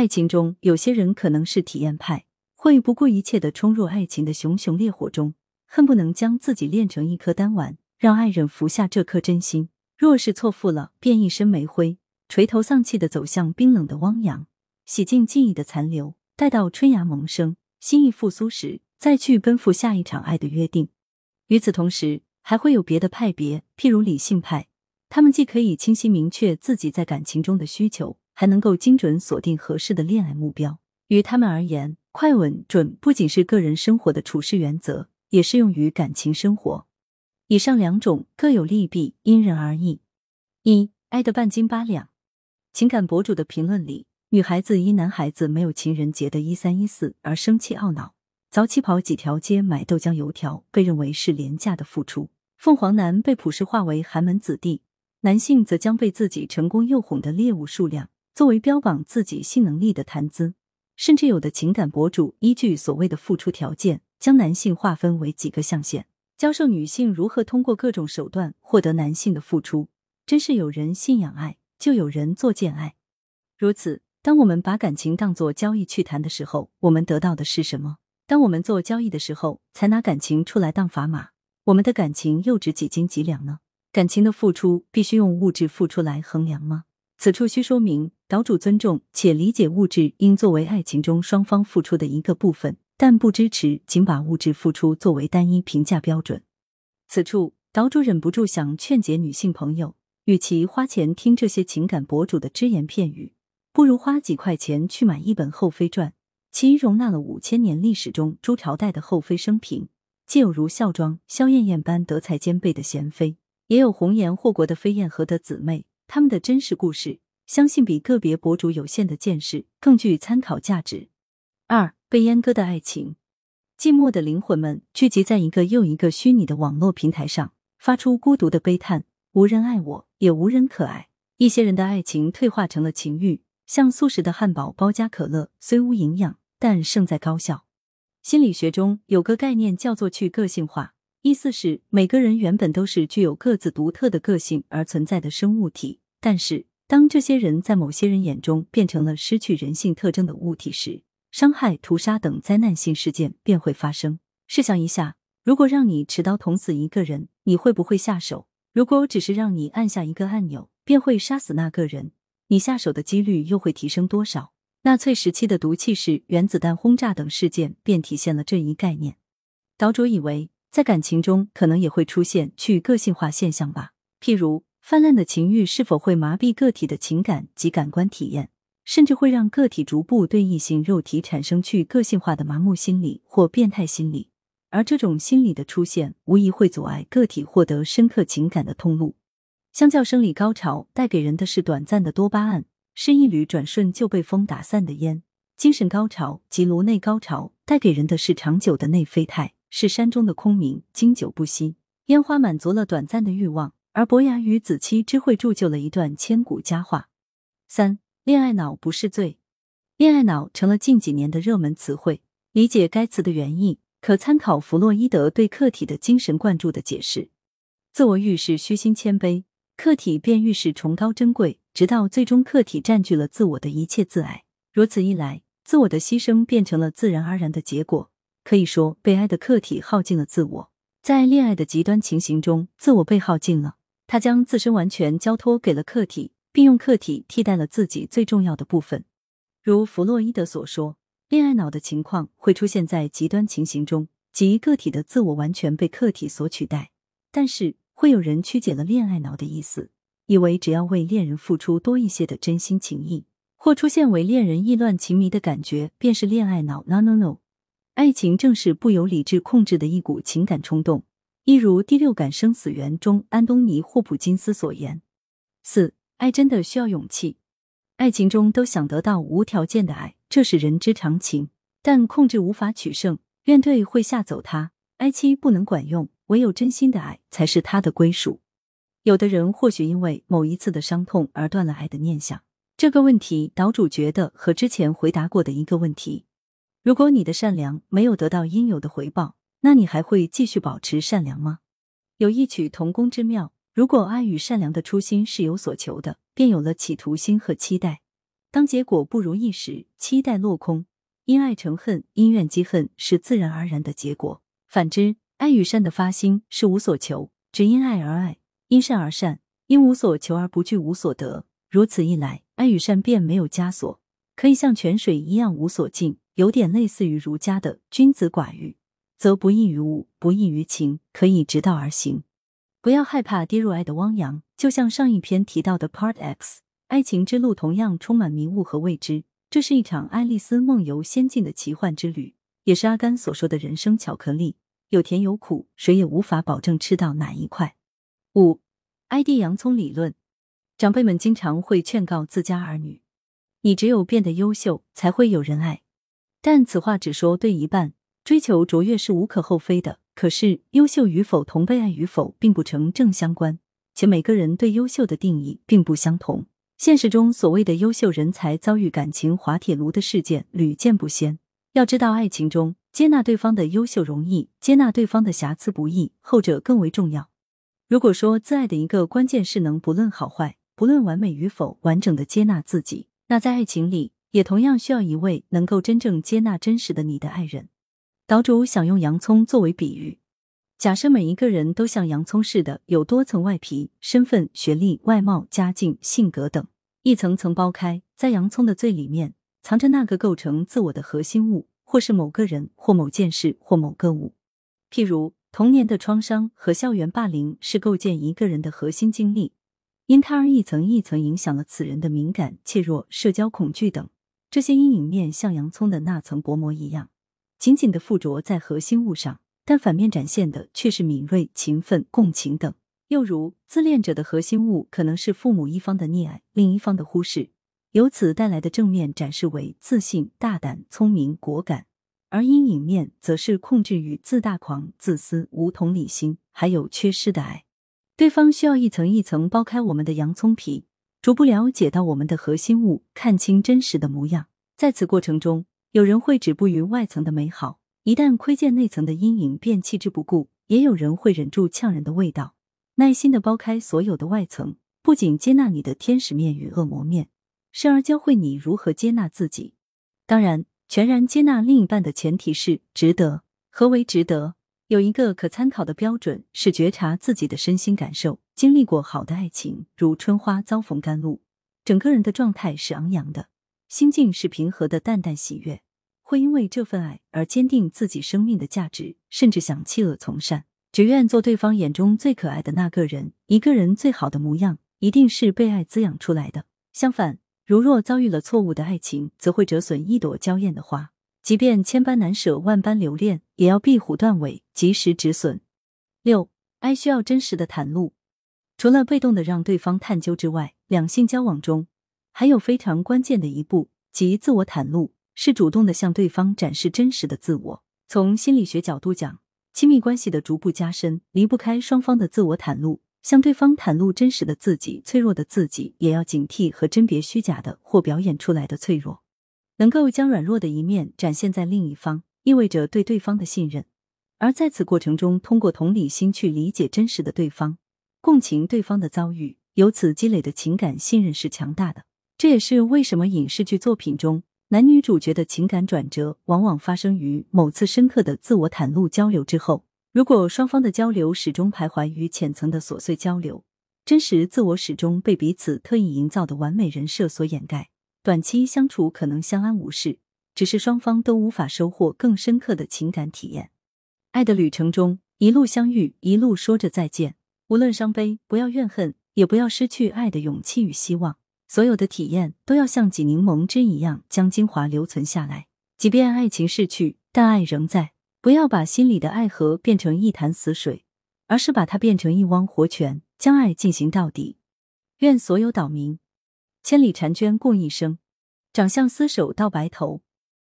爱情中，有些人可能是体验派，会不顾一切的冲入爱情的熊熊烈火中，恨不能将自己炼成一颗丹丸，让爱人服下这颗真心。若是错付了，便一身煤灰，垂头丧气的走向冰冷的汪洋，洗净记忆的残留，待到春芽萌生，心意复苏时，再去奔赴下一场爱的约定。与此同时，还会有别的派别，譬如理性派。他们既可以清晰明确自己在感情中的需求，还能够精准锁定合适的恋爱目标。于他们而言，快、稳、准不仅是个人生活的处事原则，也适用于感情生活。以上两种各有利弊，因人而异。一爱的半斤八两。情感博主的评论里，女孩子因男孩子没有情人节的一三一四而生气懊恼，早起跑几条街买豆浆油条被认为是廉价的付出。凤凰男被普世化为寒门子弟。男性则将被自己成功诱哄的猎物数量作为标榜自己性能力的谈资，甚至有的情感博主依据所谓的付出条件，将男性划分为几个象限，教授女性如何通过各种手段获得男性的付出。真是有人信仰爱，就有人作践爱。如此，当我们把感情当作交易去谈的时候，我们得到的是什么？当我们做交易的时候，才拿感情出来当砝码，我们的感情又值几斤几两呢？感情的付出必须用物质付出来衡量吗？此处需说明，岛主尊重且理解物质应作为爱情中双方付出的一个部分，但不支持仅把物质付出作为单一评价标准。此处，岛主忍不住想劝解女性朋友：，与其花钱听这些情感博主的只言片语，不如花几块钱去买一本《后妃传》，其容纳了五千年历史中诸朝代的后妃生平，既有如孝庄、萧燕燕般德才兼备的贤妃。也有红颜祸国的飞燕和的姊妹，他们的真实故事，相信比个别博主有限的见识更具参考价值。二被阉割的爱情，寂寞的灵魂们聚集在一个又一个虚拟的网络平台上，发出孤独的悲叹：无人爱我，也无人可爱。一些人的爱情退化成了情欲，像素食的汉堡包加可乐，虽无营养，但胜在高效。心理学中有个概念叫做去个性化。意思是，每个人原本都是具有各自独特的个性而存在的生物体，但是当这些人在某些人眼中变成了失去人性特征的物体时，伤害、屠杀等灾难性事件便会发生。试想一下，如果让你持刀捅死一个人，你会不会下手？如果只是让你按下一个按钮便会杀死那个人，你下手的几率又会提升多少？纳粹时期的毒气室、原子弹轰炸等事件便体现了这一概念。岛主以为。在感情中，可能也会出现去个性化现象吧。譬如，泛滥的情欲是否会麻痹个体的情感及感官体验，甚至会让个体逐步对异性肉体产生去个性化的麻木心理或变态心理。而这种心理的出现，无疑会阻碍个体获得深刻情感的通路。相较生理高潮带给人的是短暂的多巴胺，是一缕转瞬就被风打散的烟；精神高潮及颅内高潮带给人的是长久的内啡肽。是山中的空明，经久不息。烟花满足了短暂的欲望，而伯牙与子期之会铸就了一段千古佳话。三，恋爱脑不是罪。恋爱脑成了近几年的热门词汇。理解该词的原意，可参考弗洛伊德对客体的精神灌注的解释。自我欲是虚心谦卑，客体便欲是崇高珍贵，直到最终客体占据了自我的一切自爱。如此一来，自我的牺牲变成了自然而然的结果。可以说，被爱的客体耗尽了自我。在恋爱的极端情形中，自我被耗尽了，他将自身完全交托给了客体，并用客体替代了自己最重要的部分。如弗洛伊德所说，恋爱脑的情况会出现在极端情形中，即个体的自我完全被客体所取代。但是，会有人曲解了恋爱脑的意思，以为只要为恋人付出多一些的真心情谊，或出现为恋人意乱情迷的感觉，便是恋爱脑。No no no。爱情正是不由理智控制的一股情感冲动，一如《第六感生死缘》中安东尼·霍普金斯所言。四，爱真的需要勇气。爱情中都想得到无条件的爱，这是人之常情，但控制无法取胜，怨怼会吓走他，哀妻不能管用，唯有真心的爱才是他的归属。有的人或许因为某一次的伤痛而断了爱的念想。这个问题，岛主觉得和之前回答过的一个问题。如果你的善良没有得到应有的回报，那你还会继续保持善良吗？有异曲同工之妙。如果爱与善良的初心是有所求的，便有了企图心和期待。当结果不如意时，期待落空，因爱成恨，因怨积恨，是自然而然的结果。反之，爱与善的发心是无所求，只因爱而爱，因善而善，因无所求而不惧无所得。如此一来，爱与善便没有枷锁，可以像泉水一样无所尽，有点类似于儒家的君子寡欲，则不异于物，不异于情，可以直道而行。不要害怕跌入爱的汪洋，就像上一篇提到的 Part X，爱情之路同样充满迷雾和未知。这是一场爱丽丝梦游仙境的奇幻之旅，也是阿甘所说的人生巧克力，有甜有苦，谁也无法保证吃到哪一块。五，ID 洋葱理论。长辈们经常会劝告自家儿女：“你只有变得优秀，才会有人爱。”但此话只说对一半。追求卓越是无可厚非的，可是优秀与否同被爱与否并不成正相关，且每个人对优秀的定义并不相同。现实中，所谓的优秀人才遭遇感情滑铁卢的事件屡见不鲜。要知道，爱情中接纳对方的优秀容易，接纳对方的瑕疵不易，后者更为重要。如果说自爱的一个关键是能不论好坏。不论完美与否，完整的接纳自己，那在爱情里也同样需要一位能够真正接纳真实的你的爱人。岛主想用洋葱作为比喻，假设每一个人都像洋葱似的有多层外皮，身份、学历、外貌、家境、性格等一层层剥开，在洋葱的最里面藏着那个构成自我的核心物，或是某个人，或某件事，或某个物。譬如童年的创伤和校园霸凌是构建一个人的核心经历。因他而一层一层影响了此人的敏感、怯弱、社交恐惧等这些阴影面，像洋葱的那层薄膜一样，紧紧的附着在核心物上，但反面展现的却是敏锐、勤奋、共情等。又如自恋者的核心物可能是父母一方的溺爱，另一方的忽视，由此带来的正面展示为自信、大胆、聪明、果敢；而阴影面则是控制欲、自大狂、自私、无同理心，还有缺失的爱。对方需要一层一层剥开我们的洋葱皮，逐步了解到我们的核心物，看清真实的模样。在此过程中，有人会止步于外层的美好，一旦窥见内层的阴影，便弃之不顾；也有人会忍住呛人的味道，耐心的剥开所有的外层，不仅接纳你的天使面与恶魔面，甚而教会你如何接纳自己。当然，全然接纳另一半的前提是值得。何为值得？有一个可参考的标准是觉察自己的身心感受。经历过好的爱情，如春花遭逢甘露，整个人的状态是昂扬的，心境是平和的，淡淡喜悦。会因为这份爱而坚定自己生命的价值，甚至想弃恶从善，只愿做对方眼中最可爱的那个人。一个人最好的模样，一定是被爱滋养出来的。相反，如若遭遇了错误的爱情，则会折损一朵娇艳的花。即便千般难舍，万般留恋，也要壁虎断尾，及时止损。六，爱需要真实的袒露。除了被动的让对方探究之外，两性交往中还有非常关键的一步，即自我袒露，是主动的向对方展示真实的自我。从心理学角度讲，亲密关系的逐步加深，离不开双方的自我袒露，向对方袒露真实的自己，脆弱的自己也要警惕和甄别虚假的或表演出来的脆弱。能够将软弱的一面展现在另一方，意味着对对方的信任。而在此过程中，通过同理心去理解真实的对方，共情对方的遭遇，由此积累的情感信任是强大的。这也是为什么影视剧作品中男女主角的情感转折往往发生于某次深刻的自我袒露交流之后。如果双方的交流始终徘徊于浅层的琐碎交流，真实自我始终被彼此特意营造的完美人设所掩盖。短期相处可能相安无事，只是双方都无法收获更深刻的情感体验。爱的旅程中，一路相遇，一路说着再见。无论伤悲，不要怨恨，也不要失去爱的勇气与希望。所有的体验都要像挤柠檬汁一样，将精华留存下来。即便爱情逝去，但爱仍在。不要把心里的爱河变成一潭死水，而是把它变成一汪活泉，将爱进行到底。愿所有岛民。千里婵娟共一生，长相厮守到白头。